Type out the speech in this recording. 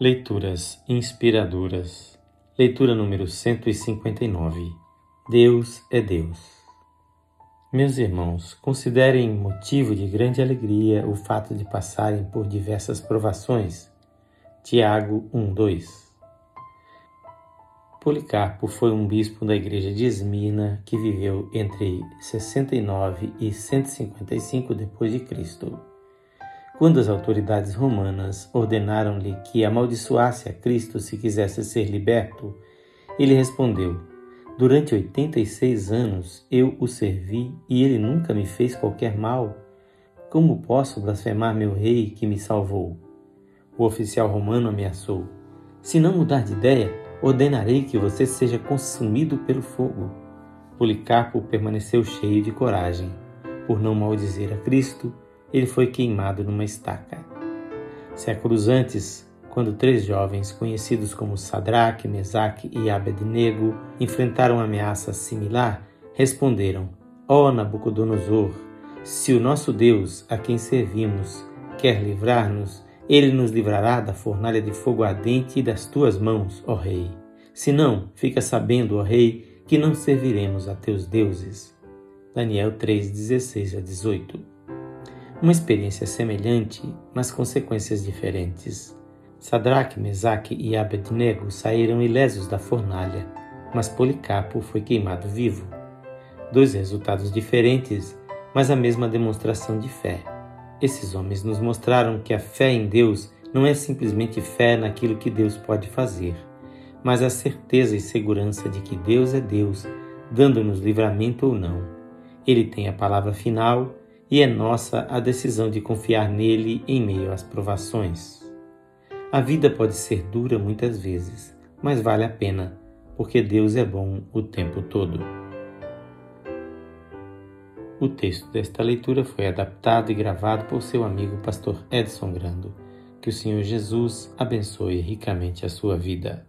Leituras inspiradoras. Leitura número 159. Deus é Deus. Meus irmãos, considerem motivo de grande alegria o fato de passarem por diversas provações. Tiago 1:2. Policarpo foi um bispo da igreja de Esmina que viveu entre 69 e 155 depois de Cristo. Quando as autoridades romanas ordenaram-lhe que amaldiçoasse a Cristo se quisesse ser liberto, ele respondeu: Durante 86 anos eu o servi e ele nunca me fez qualquer mal. Como posso blasfemar meu rei que me salvou? O oficial romano ameaçou: Se não mudar de ideia, ordenarei que você seja consumido pelo fogo. Policarpo permaneceu cheio de coragem. Por não maldizer a Cristo, ele foi queimado numa estaca. Séculos antes, quando três jovens conhecidos como Sadraque, Mesaque e Abednego enfrentaram ameaça similar, responderam: Ó oh, Nabucodonosor, se o nosso Deus, a quem servimos, quer livrar-nos, ele nos livrará da fornalha de fogo ardente e das tuas mãos, ó Rei. Se não, fica sabendo, ó Rei, que não serviremos a teus deuses. Daniel 3, 16 a 18 uma experiência semelhante, mas consequências diferentes. Sadraque, Mesaque e Abednego saíram ilesos da fornalha, mas Policarpo foi queimado vivo. Dois resultados diferentes, mas a mesma demonstração de fé. Esses homens nos mostraram que a fé em Deus não é simplesmente fé naquilo que Deus pode fazer, mas a certeza e segurança de que Deus é Deus, dando-nos livramento ou não. Ele tem a palavra final e é nossa a decisão de confiar nele em meio às provações. A vida pode ser dura muitas vezes, mas vale a pena, porque Deus é bom o tempo todo. O texto desta leitura foi adaptado e gravado por seu amigo pastor Edson Grando. Que o Senhor Jesus abençoe ricamente a sua vida.